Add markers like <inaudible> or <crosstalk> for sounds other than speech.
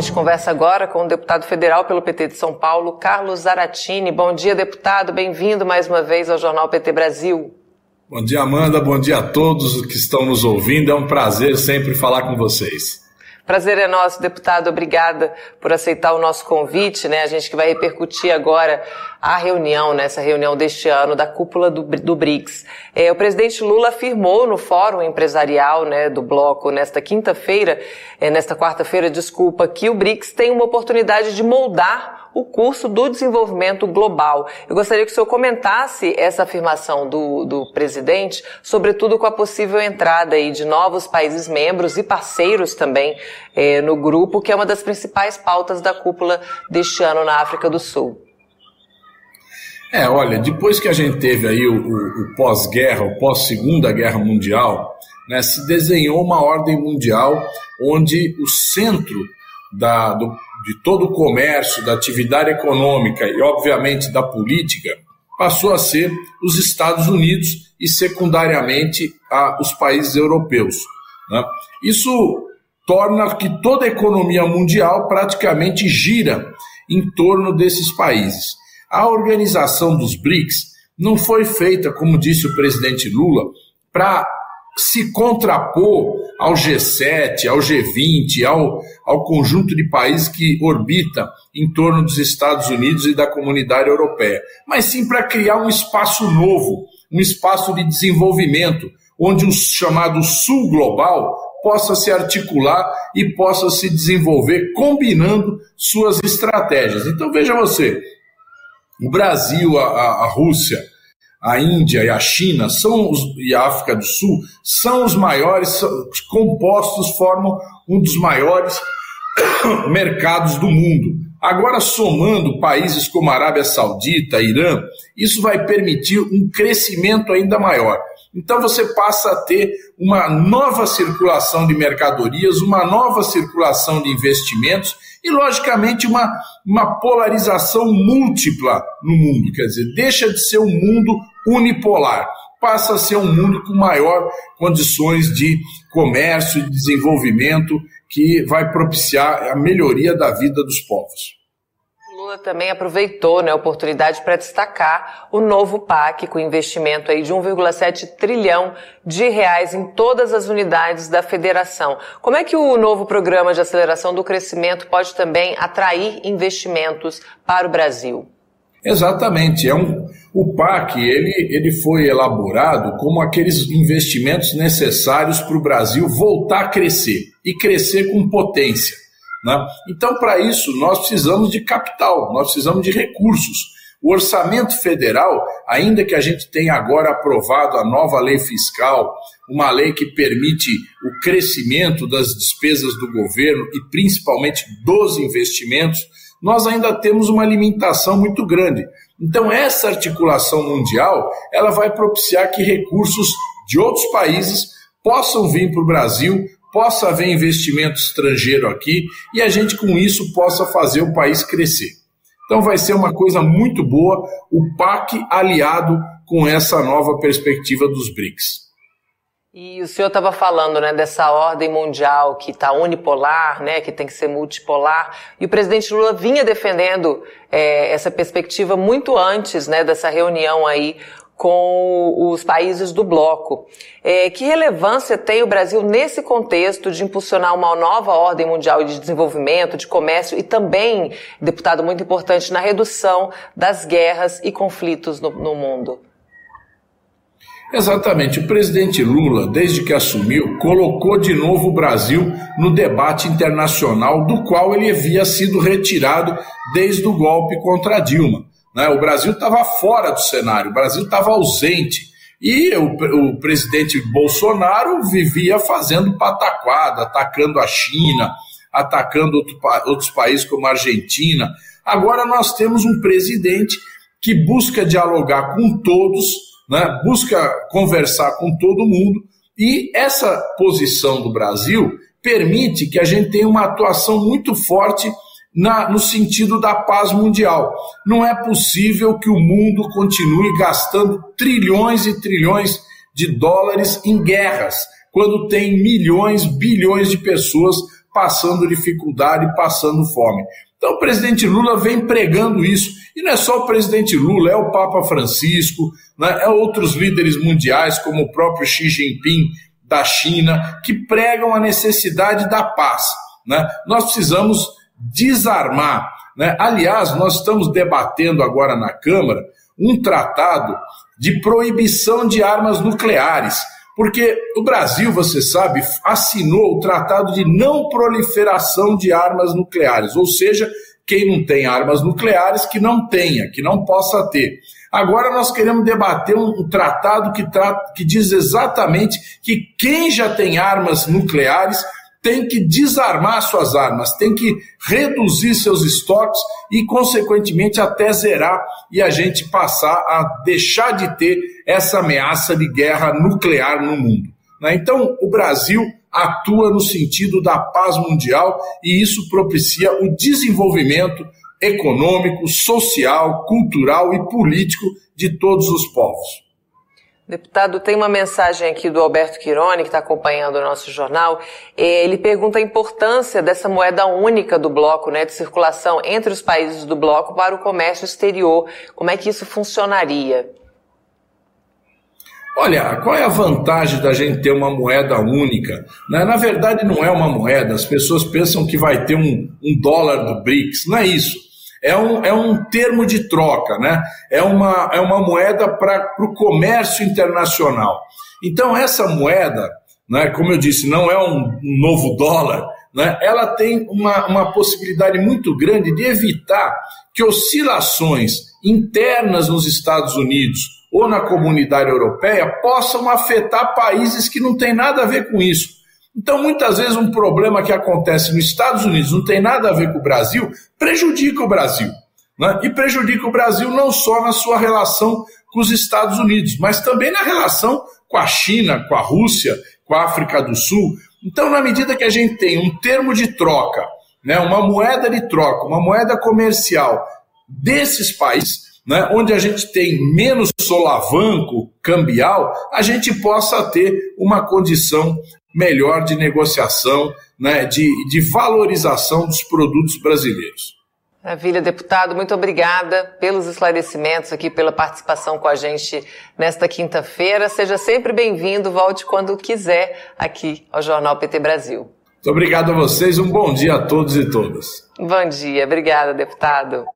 gente conversa agora com o deputado federal pelo PT de São Paulo, Carlos Zaratini. Bom dia, deputado. Bem-vindo mais uma vez ao Jornal PT Brasil. Bom dia, Amanda. Bom dia a todos que estão nos ouvindo. É um prazer sempre falar com vocês. Prazer é nosso, deputado. Obrigada por aceitar o nosso convite, né? A gente que vai repercutir agora a reunião, nessa né? reunião deste ano da cúpula do, do BRICS. É, o presidente Lula afirmou no Fórum Empresarial, né, do bloco nesta quinta-feira, é, nesta quarta-feira, desculpa, que o BRICS tem uma oportunidade de moldar o curso do desenvolvimento global. Eu gostaria que o senhor comentasse essa afirmação do, do presidente, sobretudo com a possível entrada aí de novos países membros e parceiros também é, no grupo, que é uma das principais pautas da cúpula deste ano na África do Sul. É, olha, depois que a gente teve aí o pós-guerra, o pós-segunda guerra mundial, né, se desenhou uma ordem mundial onde o centro da, do, de todo o comércio, da atividade econômica e, obviamente, da política, passou a ser os Estados Unidos e, secundariamente, a, os países europeus. Né? Isso torna que toda a economia mundial praticamente gira em torno desses países. A organização dos BRICS não foi feita, como disse o presidente Lula, para se contrapor ao G7, ao G20, ao, ao conjunto de países que orbita em torno dos Estados Unidos e da comunidade europeia, mas sim para criar um espaço novo, um espaço de desenvolvimento, onde o chamado Sul Global possa se articular e possa se desenvolver combinando suas estratégias. Então veja você, o Brasil, a, a Rússia, a Índia e a China são os, e a África do Sul são os maiores, são, compostos formam um dos maiores <coughs> mercados do mundo. Agora, somando países como a Arábia Saudita, Irã, isso vai permitir um crescimento ainda maior. Então, você passa a ter uma nova circulação de mercadorias, uma nova circulação de investimentos e, logicamente, uma, uma polarização múltipla no mundo. Quer dizer, deixa de ser um mundo unipolar, passa a ser um mundo com maior condições de comércio e desenvolvimento que vai propiciar a melhoria da vida dos povos. Lula também aproveitou né, a oportunidade para destacar o novo PAC, com investimento aí de 1,7 trilhão de reais em todas as unidades da federação. Como é que o novo programa de aceleração do crescimento pode também atrair investimentos para o Brasil? Exatamente, é um, o PAC ele, ele foi elaborado como aqueles investimentos necessários para o Brasil voltar a crescer e crescer com potência. Né? Então, para isso, nós precisamos de capital, nós precisamos de recursos. O orçamento federal, ainda que a gente tenha agora aprovado a nova lei fiscal, uma lei que permite o crescimento das despesas do governo e principalmente dos investimentos, nós ainda temos uma limitação muito grande. Então, essa articulação mundial, ela vai propiciar que recursos de outros países possam vir para o Brasil possa haver investimento estrangeiro aqui e a gente com isso possa fazer o país crescer. Então vai ser uma coisa muito boa o PAC aliado com essa nova perspectiva dos BRICS. E o senhor estava falando né, dessa ordem mundial que está unipolar, né, que tem que ser multipolar, e o presidente Lula vinha defendendo é, essa perspectiva muito antes né, dessa reunião aí com os países do bloco. É, que relevância tem o Brasil nesse contexto de impulsionar uma nova ordem mundial de desenvolvimento, de comércio e também, deputado muito importante, na redução das guerras e conflitos no, no mundo? Exatamente. O presidente Lula, desde que assumiu, colocou de novo o Brasil no debate internacional do qual ele havia sido retirado desde o golpe contra Dilma. Né? O Brasil estava fora do cenário, o Brasil estava ausente. E o, o, presidente Bolsonaro vivia fazendo pataquada, atacando a China, atacando outro, outros países como a Argentina. Agora nós temos um presidente que busca dialogar com todos, né? busca conversar com todo mundo, e essa posição do Brasil permite que a gente tenha uma atuação muito forte na, no sentido da paz mundial. Não é possível que o mundo continue gastando trilhões e trilhões de dólares em guerras, quando tem milhões, bilhões de pessoas passando dificuldade, passando fome. Então o presidente Lula vem pregando isso. E não é só o presidente Lula, é o Papa Francisco, né, é outros líderes mundiais, como o próprio Xi Jinping da China, que pregam a necessidade da paz. Né? Nós precisamos desarmar. Né? Aliás, nós estamos debatendo agora na Câmara um tratado de proibição de armas nucleares. Porque o Brasil, você sabe, assinou o tratado de não proliferação de armas nucleares, ou seja, quem não tem armas nucleares que não tenha, que não possa ter. Agora nós queremos debater um, tratado que, trata, que diz exatamente que quem já tem armas nucleares tem que desarmar suas armas, tem que reduzir seus estoques e, consequentemente, até zerar e a gente passar a deixar de ter essa ameaça de guerra nuclear no mundo. Né? Então, o Brasil atua no sentido da paz mundial e isso propicia o desenvolvimento econômico, social, cultural e político de todos os povos. Deputado, tem uma mensagem aqui do Alberto Quirone, que está acompanhando o nosso jornal. Ele pergunta a importância dessa moeda única do bloco, né, de circulação entre os países do bloco para o comércio exterior. Como é que isso funcionaria? Olha, qual é a vantagem da gente ter uma moeda única? Na, na verdade, não é uma moeda. As pessoas pensam que vai ter um, um dólar do BRICS. Não é isso é um, é um termo de troca, né? é, uma, é uma moeda para o comércio internacional. Então, essa moeda, né, como eu disse, não é um novo dólar, né, ela tem uma, uma possibilidade muito grande de evitar que oscilações internas nos Estados Unidos ou na comunidade europeia possam afetar países que não têm nada a ver com isso. Então, muitas vezes, um problema que acontece nos Estados Unidos não tem nada a ver com o Brasil, prejudica o Brasil. Né? E prejudica o Brasil não só na sua relação com os Estados Unidos, mas também na relação com a China, com a Rússia, com a África do Sul. Então, na medida que a gente tem um termo de troca, né, uma moeda de troca, uma moeda comercial desses países, né, onde a gente tem menos solavanco cambial, a gente possa ter uma condição melhor de negociação, né, de, de valorização dos produtos brasileiros. Maravilha, deputado, muito obrigada pelos esclarecimentos aqui, pela participação com a gente nesta quinta-feira. Seja sempre bem-vindo, volte quando quiser aqui ao Jornal PT Brasil. Muito obrigado a vocês, um bom dia a todos e todas. Bom dia, obrigada, deputado.